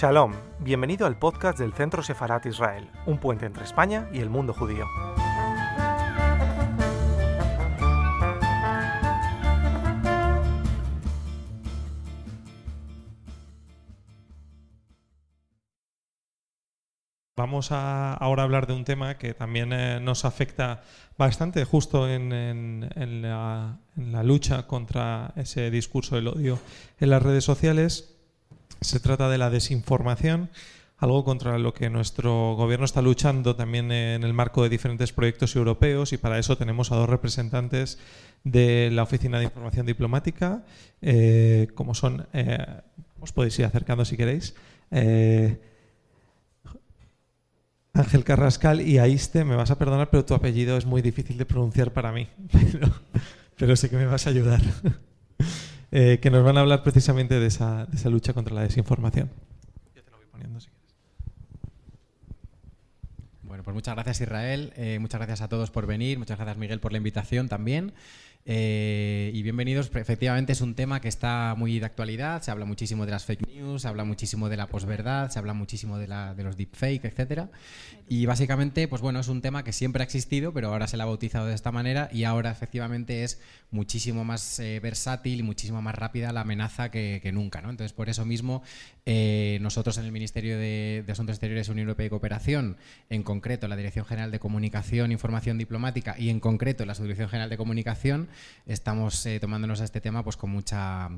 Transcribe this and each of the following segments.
Shalom, bienvenido al podcast del Centro Sefarat Israel, un puente entre España y el mundo judío. Vamos a ahora hablar de un tema que también eh, nos afecta bastante justo en, la, en la lucha contra ese discurso del odio en las redes sociales. Se trata de la desinformación, algo contra lo que nuestro gobierno está luchando también en el marco de diferentes proyectos europeos y para eso tenemos a dos representantes de la Oficina de Información Diplomática, eh, como son, eh, os podéis ir acercando si queréis. eh, Ángel Carrascal y Aiste, me vas a perdonar, pero tu apellido es muy difícil de pronunciar para mí, pero, pero sé que me vas a ayudar. Eh, que nos van a hablar precisamente de esa, de esa lucha contra la desinformación. Yo te lo voy poniendo. Bueno, pues muchas gracias Israel, eh, muchas gracias a todos por venir, muchas gracias Miguel por la invitación también. Eh, y bienvenidos, efectivamente es un tema que está muy de actualidad, se habla muchísimo de las fake news, se habla muchísimo de la posverdad, se habla muchísimo de, la, de los deepfake, etcétera. Y básicamente, pues bueno, es un tema que siempre ha existido, pero ahora se le ha bautizado de esta manera y ahora efectivamente es muchísimo más eh, versátil y muchísimo más rápida la amenaza que, que nunca, ¿no? Entonces, por eso mismo, eh, nosotros en el Ministerio de, de Asuntos Exteriores, Unión Europea y Cooperación, en concreto la Dirección General de Comunicación, Información Diplomática y en concreto la Subdirección General de Comunicación, estamos eh, tomándonos a este tema pues con mucha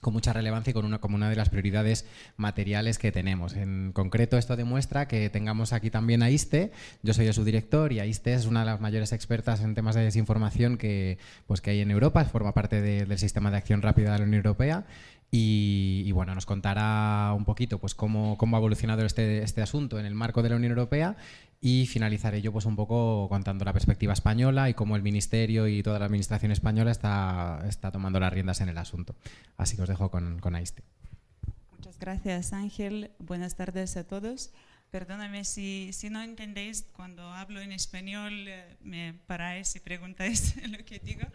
con mucha relevancia y con una, como una de las prioridades materiales que tenemos. En concreto, esto demuestra que tengamos aquí también a ISTE. Yo soy su director y ISTE es una de las mayores expertas en temas de desinformación que, pues, que hay en Europa, forma parte de- del sistema de acción rápida de la Unión Europea. Y, y, bueno, nos contará un poquito pues, cómo, cómo ha evolucionado este, este asunto en el marco de la Unión Europea y finalizaré yo pues, un poco contando la perspectiva española y cómo el Ministerio y toda la Administración española está, está tomando las riendas en el asunto. Así que os dejo con, con Aiste. Muchas gracias, Ángel. Buenas tardes a todos. Perdóname si, si no entendéis cuando hablo en español, eh, me paráis y preguntáis lo que digo.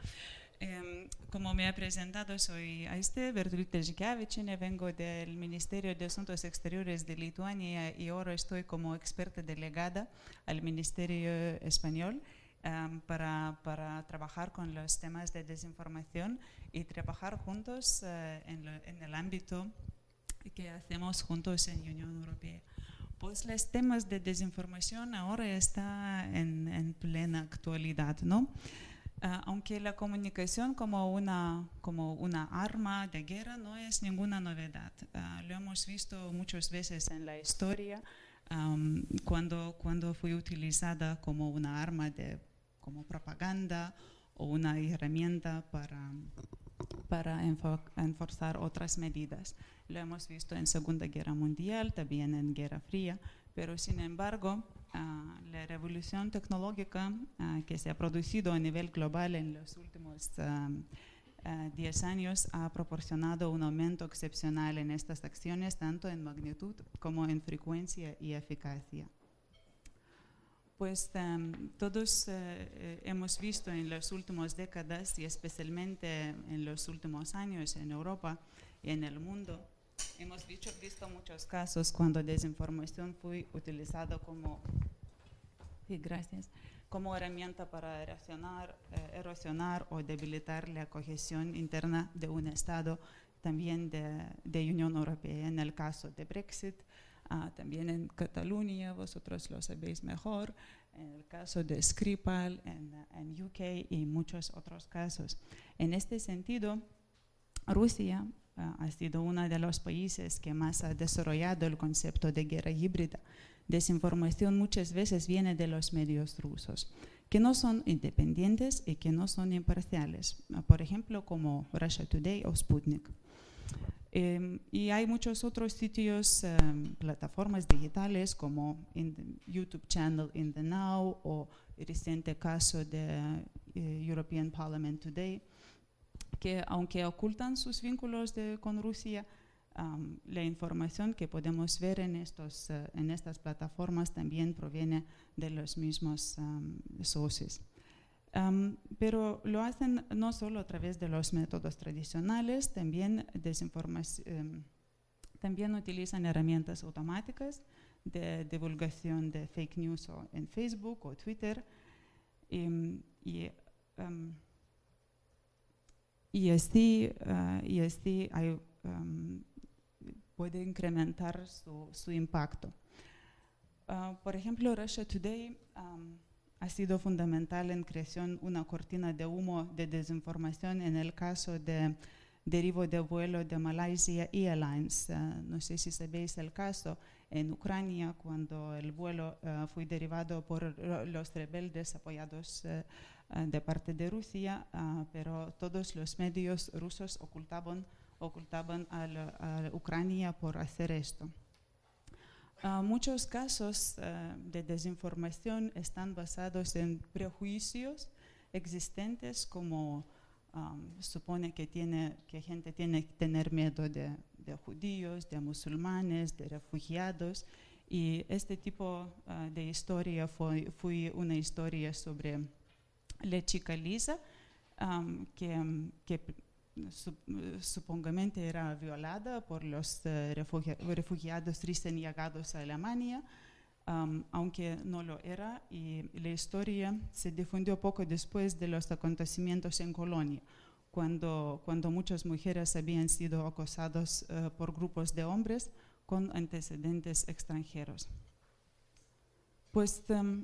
Em, como me ha presentado, soy Aiste Bertolita Zhikavichine, vengo del Ministerio de Asuntos Exteriores de Lituania y ahora estoy como experta delegada al Ministerio Español em, para, para trabajar con los temas de desinformación y trabajar juntos eh, en, lo- en el ámbito que hacemos juntos en Unión Europea. Pues los temas de desinformación ahora está en, en plena actualidad, ¿no? Ah, aunque la comunicación como una, como una arma de guerra no es ninguna novedad. Ah, lo hemos visto muchas veces en la historia am, cuando, cuando fue utilizada como una arma de como propaganda o una herramienta para, para enfo- enforzar otras medidas. Lo hemos visto en Segunda Guerra Mundial, también en Guerra Fría, pero sin embargo, la revolución tecnológica ah, que se ha producido a nivel global en los últimos ah, ah, 10 años ha proporcionado un aumento excepcional en estas acciones, tanto en magnitud como en frecuencia y eficacia. Pues em, todos eh, hemos visto en las últimas décadas y especialmente en los últimos años en Europa y en el mundo, hemos visto, visto muchos casos cuando desinformación fue utilizada como, sí, gracias, como herramienta para erosionar, eh, erosionar o debilitar la cohesión interna de un Estado, también de, de Unión Europea, en el caso de Brexit, Ah, también en Cataluña, vosotros lo sabéis mejor, en el caso de Skripal, en, en UK y muchos otros casos. En este sentido, Rusia ha sido uno de los países que más ha desarrollado el concepto de guerra híbrida. Desinformación muchas veces viene de los medios rusos, que no son independientes y que no son imparciales, ah, por ejemplo, como Russia Today o Sputnik. Eh, y hay muchos otros sitios, eh, plataformas digitales como in YouTube channel In the Now o el reciente caso de eh, European Parliament Today, que aunque ocultan sus vínculos con Rusia, um, la información que podemos ver en, estos, eh, en estas plataformas también proviene de los mismos um, socios. Um, pero lo hacen no solo a través de los métodos tradicionales, también, em, También utilizan herramientas automáticas de divulgación de fake news o en Facebook o Twitter. Y, y, y así, uh, y así hay, um, puede incrementar su, impacto. Uh, por ejemplo, Russia Today um, ha sido fundamental en creación una cortina de humo de desinformación en el caso de derivo de vuelo de Malaysia Airlines. No sé si sabéis el caso en Ucrania cuando el vuelo fue derivado por los rebeldes apoyados de parte de Rusia, pero todos los medios rusos ocultaban, ocultaban a, la, a Ucrania por hacer esto. Uh, muchos casos uh, de desinformación están basados en prejuicios existentes como um, supone que, tiene, que gente tiene que tener miedo de, de, judíos, de musulmanes, de refugiados. Y este tipo uh, de historia fue, fue, una historia sobre la chica Lisa, que, que supongamente era violada por los refugi refugiados recién llegados a Alemania, aunque no lo era, y la historia se difundió poco después de los acontecimientos en Colonia, cuando, cuando muchas mujeres habían sido acosadas por grupos de hombres con antecedentes extranjeros. Pues um,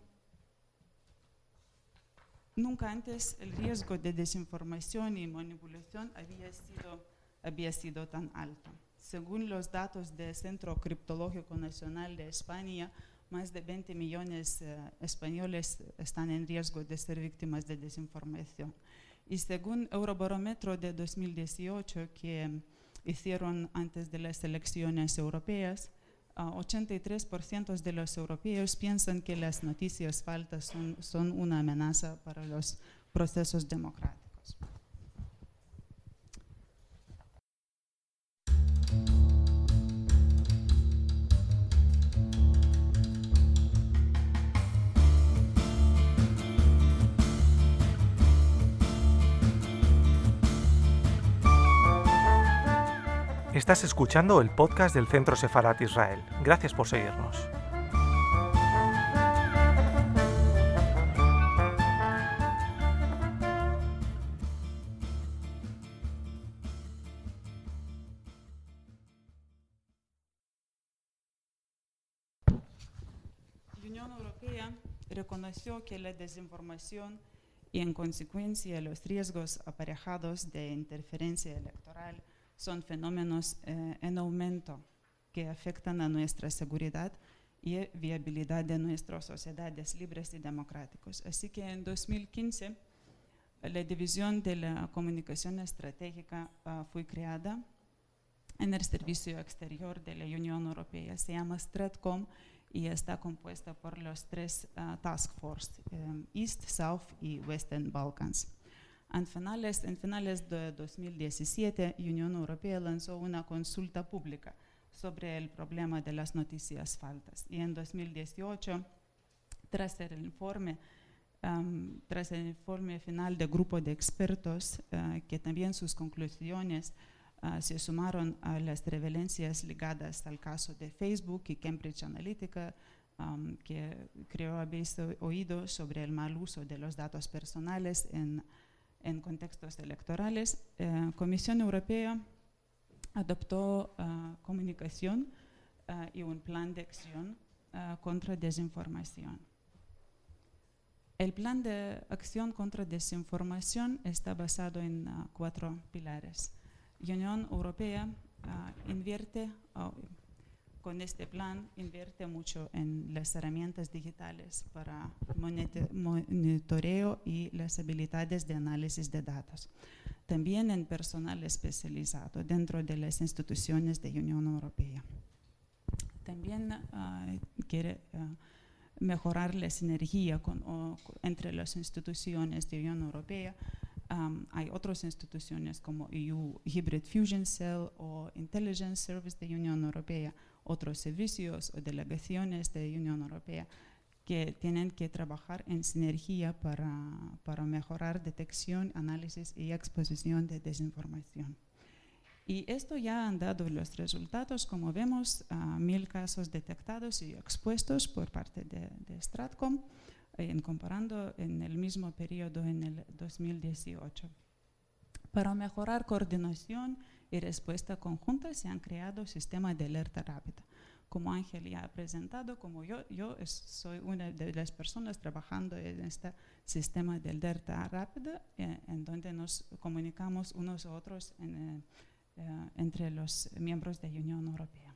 Nunca antes el riesgo de desinformación y manipulación había sido, había sido tan alto. Según los datos del Centro Criptológico Nacional de España, más de 20 millones de uh, españoles están en riesgo de ser víctimas de desinformación. Y según Eurobarómetro de 2018, que hicieron antes de las elecciones europeas, 83% de los europeos piensan que las noticias falsas son, son una amenaza para los procesos democráticos. Estás escuchando el podcast del Centro Sefarat Israel. Gracias por seguirnos. La Unión Europea reconoció que la desinformación y en consecuencia los riesgos aparejados de interferencia electoral son fenómenos eh, en aumento que afectan a nuestra seguridad y viabilidad de nuestras sociedades libres y democráticas. Así que en 2015 la División de la Comunicación Estratégica uh, fue creada en el Servicio Exterior de la Unión Europea. Se llama Stratcom y está compuesta por los tres uh, Task Force, um, East, South y Western Balkans. Finales, en finales de 2017, Unión Europea lanzó una consulta pública sobre el problema de las noticias falsas. Y en 2018, tras el informe, um, tras el informe final del grupo de expertos, uh, que también sus conclusiones uh, se sumaron a las revelaciones ligadas al caso de Facebook y Cambridge Analytica, um, que creo habéis oído sobre el mal uso de los datos personales en en contextos electorales, la eh, Comisión Europea adoptó uh, comunicación uh, y un plan de acción contra desinformación. El plan de acción contra desinformación está basado en cuatro pilares. La Unión Europea invierte, oh, con este plan invierte mucho en las herramientas digitales para monitoreo y las habilidades de análisis de datos. También en personal especializado dentro de las instituciones de Unión Europea. También uh, quiere uh, mejorar la sinergia entre las instituciones de Unión Europea hay otras instituciones como EU Hybrid Fusion Cell o Intelligence Service de Unión Europea otros servicios o delegaciones de Unión Europea que tienen que trabajar en sinergia para, para mejorar detección, análisis y exposición de desinformación. Y esto ya han dado los resultados, como vemos, a mil casos detectados y expuestos por parte de, de Stratcom, en comparando en el mismo periodo en el 2018. Para mejorar coordinación y respuesta conjunta se han creado sistemas de alerta rápida. Como Ángel ya ha presentado, como yo, yo soy una de las personas trabajando en este sistema de alerta rápida, eh, en donde nos comunicamos unos a otros en, eh, entre los miembros de la Unión Europea.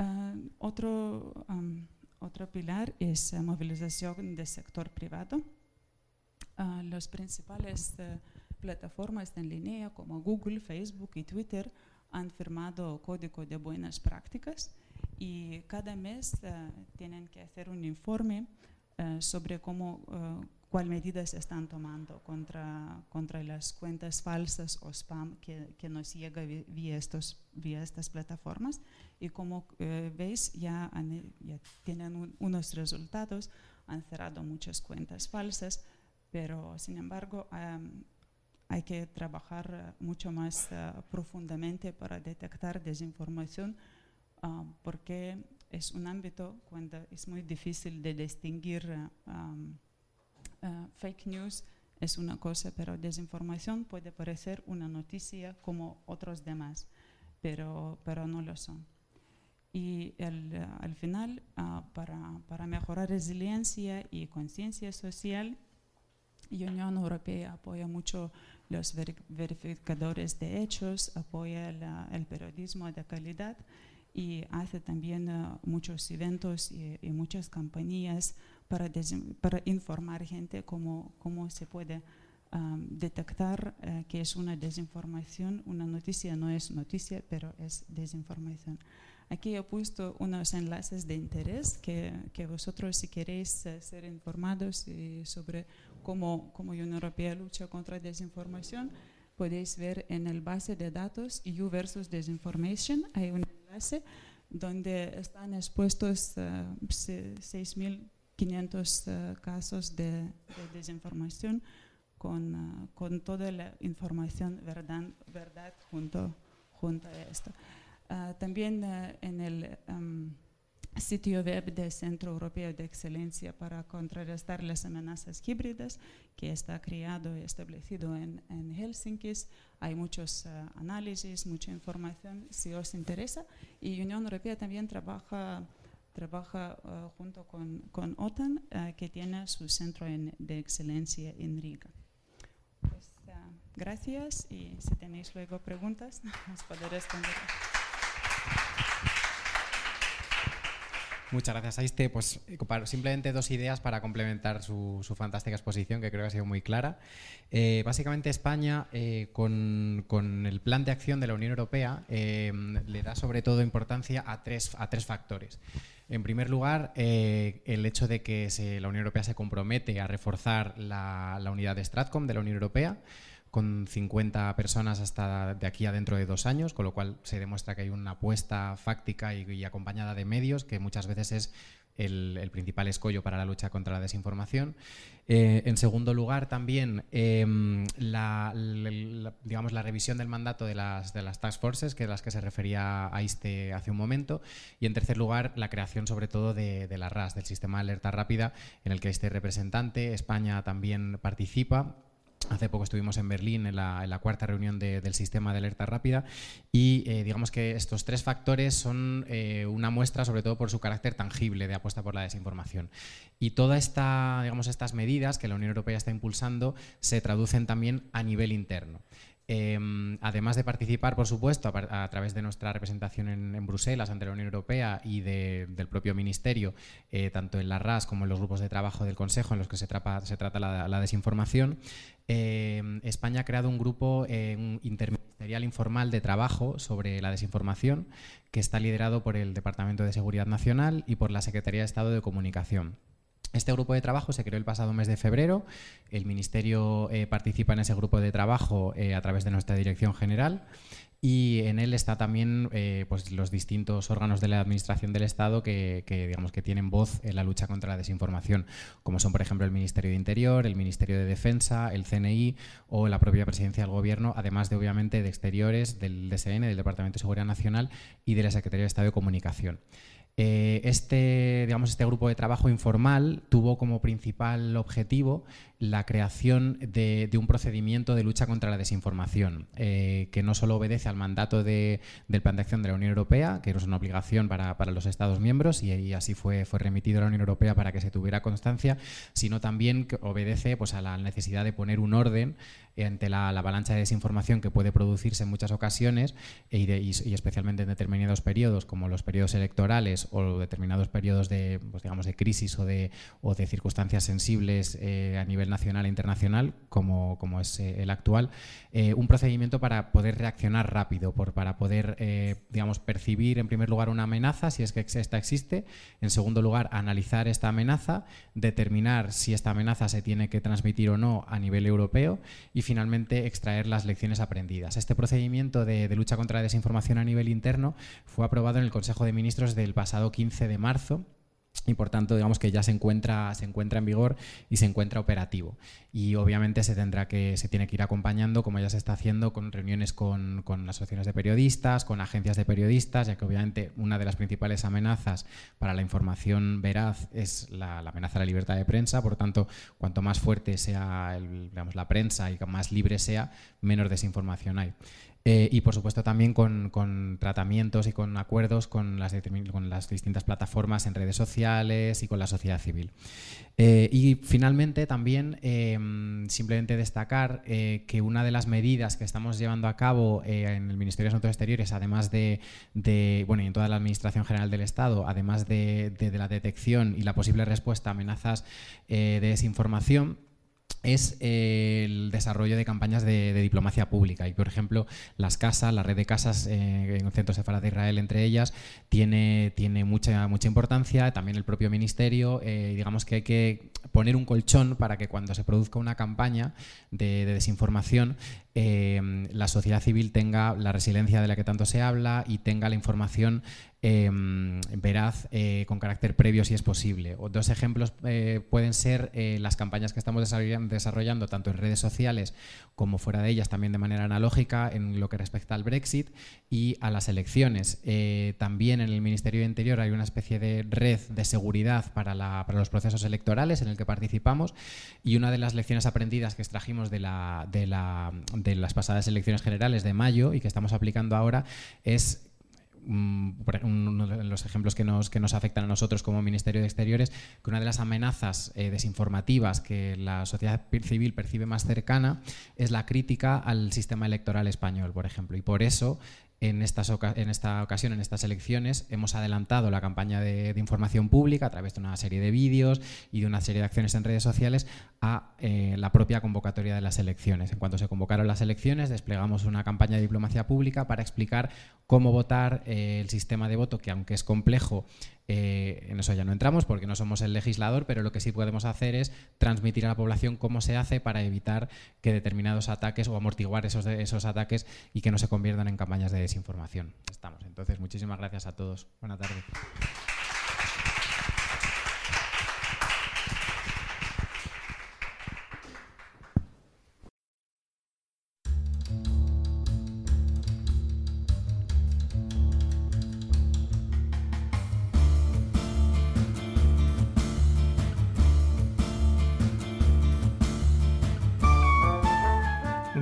Uh, otro, um, otro pilar es uh, movilización del sector privado. Uh, las principales plataformas en línea como Google, Facebook y Twitter han firmado código de buenas prácticas y cada mes tienen que hacer un informe sobre cómo cuáles medidas están tomando contra, contra las cuentas falsas o spam que, que nos llega vía, estos, vía estas plataformas. Y como eh, veis, ya, ya tienen unos resultados, han cerrado muchas cuentas falsas, pero sin embargo hay que trabajar mucho más uh, profundamente para detectar desinformación uh, porque es un ámbito cuando es muy difícil de distinguir uh, fake news es una cosa, pero desinformación puede parecer una noticia como otros demás, pero, pero no lo son. Y el, al final, uh, para, para, mejorar resiliencia y conciencia social, la Unión Europea apoya mucho los ver verificadores de hechos, apoya el periodismo de calidad y hace también muchos eventos y, muchas campañas para, para informar gente cómo, cómo se puede detectar uh, que es una desinformación. Una noticia no es noticia, pero es desinformación. Aquí he puesto unos enlaces de interés que, que vosotros si queréis uh, ser informados sobre cómo, cómo Unión Europea lucha contra desinformación, podéis ver en el base de datos EU versus Disinformation, hay un enlace donde están expuestos uh, 6.000 500 uh, casos de, de, desinformación con, con, toda la información verdad, verdad junto, junto a esto. Uh, también en el um, sitio web del Centro Europeo de Excelencia para contrarrestar las amenazas híbridas, que está creado y establecido en, en Helsinki. Hay muchos análisis, mucha información, si os interesa. Y Unión Europea también trabaja trabaja uh, junto con, con OTAN, uh, que tiene su centro en, de excelencia en Riga. Pues, uh, gracias y si tenéis luego preguntas, os podré responder. Muchas gracias, Aiste. Pues eh, simplemente dos ideas para complementar su, su, fantástica exposición, que creo que ha sido muy clara. Eh, básicamente, España, eh, con, con, el plan de acción de la Unión Europea, le da sobre todo importancia a tres, a tres factores. En primer lugar, el hecho de que se, la Unión Europea se compromete a reforzar la, la, unidad de Stratcom de la Unión Europea con 50 personas hasta de aquí a dentro de dos años, con lo cual se demuestra que hay una apuesta fáctica y, acompañada de medios, que muchas veces es el, principal escollo para la lucha contra la desinformación. Eh, en segundo lugar, también eh, la, digamos, la revisión del mandato de las, de las task forces, que es las que se refería a este hace un momento. Y en tercer lugar, la creación sobre todo de, de la RAS, del sistema de alerta rápida, en el que este representante, España, también participa Hace poco estuvimos en Berlín en la, cuarta reunión de, del sistema de alerta rápida y eh, digamos que estos tres factores son eh, una muestra sobre todo por su carácter tangible de apuesta por la desinformación. Y todas esta, estas medidas que la Unión Europea está impulsando se traducen también a nivel interno. Eh, además de participar, por supuesto, a, través de nuestra representación en, Bruselas ante la Unión Europea y de, del propio Ministerio, eh, tanto en la RAS como en los grupos de trabajo del Consejo en los que se, trata la, desinformación, eh, España ha creado un grupo un interministerial informal de trabajo sobre la desinformación que está liderado por el Departamento de Seguridad Nacional y por la Secretaría de Estado de Comunicación. Este grupo de trabajo se creó el pasado mes de febrero. El Ministerio eh, participa en ese grupo de trabajo eh, a través de nuestra Dirección General y en él está también eh, pues los distintos órganos de la administración del Estado que, digamos que tienen voz en la lucha contra la desinformación, como son por ejemplo el Ministerio de Interior, el Ministerio de Defensa, el CNI o la propia Presidencia del Gobierno, además de obviamente de Exteriores, del DSN, del Departamento de Seguridad Nacional y de la Secretaría de Estado de Comunicación. Eh, este, digamos, este grupo de trabajo informal tuvo como principal objetivo la creación de, un procedimiento de lucha contra la desinformación, eh, que no solo obedece al mandato del Plan de Acción de la Unión Europea, que es una obligación para, los Estados miembros, y, así fue, fue remitido a la Unión Europea para que se tuviera constancia, sino también obedece pues, a la necesidad de poner un orden ante la, avalancha de desinformación que puede producirse en muchas ocasiones y, y, especialmente en determinados periodos, como los periodos electorales o determinados periodos de, pues, digamos, de crisis o de, o de circunstancias sensibles eh, a nivel nacional e internacional, como, como es eh, el actual, eh, un procedimiento para poder reaccionar rápido, por, para poder, eh, digamos, percibir en primer lugar una amenaza, si es que esta existe, en segundo lugar, analizar esta amenaza, determinar si esta amenaza se tiene que transmitir o no a nivel europeo y finalmente extraer las lecciones aprendidas. Este procedimiento de, de lucha contra la desinformación a nivel interno fue aprobado en el Consejo de Ministros del pasado 15 de marzo y por tanto digamos que ya se encuentra, se encuentra en vigor y se encuentra operativo. Y obviamente se tendrá que, se tiene que ir acompañando, como ya se está haciendo, con reuniones con, con asociaciones de periodistas, con agencias de periodistas, ya que obviamente una de las principales amenazas para la información veraz es la, amenaza a la libertad de prensa, por tanto, cuanto más fuerte sea digamos, la prensa y más libre sea, menos desinformación hay. Eh, y por supuesto también con, tratamientos y con acuerdos con las, con las, distintas plataformas en redes sociales y con la sociedad civil. Eh, y finalmente también em, simplemente destacar eh, que una de las medidas que estamos llevando a cabo en el Ministerio de Asuntos Exteriores, además de, bueno, y en toda la Administración General del Estado, además de, de la detección y la posible respuesta a amenazas de desinformación, es eh, el desarrollo de campañas de, diplomacia pública. Y, por ejemplo, las casas, la red de casas eh, en el Centro Sefarad de Israel, entre ellas, tiene, tiene mucha, mucha importancia. También el propio ministerio. Eh, digamos que hay que poner un colchón para que cuando se produzca una campaña de, desinformación, la sociedad civil tenga la resiliencia de la que tanto se habla y tenga la información Em, veraz eh, con carácter previo si es posible. dos ejemplos eh, pueden ser eh, las campañas que estamos desarrollando, tanto en redes sociales como fuera de ellas, también de manera analógica en lo que respecta al Brexit y a las elecciones. también en el Ministerio de Interior hay una especie de red de seguridad para, los procesos electorales en el que participamos y una de las lecciones aprendidas que extrajimos de las pasadas elecciones generales de mayo y que estamos aplicando ahora es uno de los ejemplos que nos, que nos afectan a nosotros como Ministerio de Exteriores, que una de las amenazas eh, desinformativas que la sociedad civil percibe más cercana es la crítica al sistema electoral español, por ejemplo. Y por eso en, estas en esta ocasión, en estas elecciones, hemos adelantado la campaña de, información pública a través de una serie de vídeos y de una serie de acciones en redes sociales a eh, la propia convocatoria de las elecciones. En cuanto se convocaron las elecciones, desplegamos una campaña de diplomacia pública para explicar cómo votar eh, el sistema de voto, que aunque es complejo, eh, en eso ya no entramos porque no somos el legislador, pero lo que sí podemos hacer es transmitir a la población cómo se hace para evitar que determinados ataques o amortiguar esos, esos ataques y que no se conviertan en campañas de desinformación. Estamos. Entonces, muchísimas gracias a todos. Buenas tardes.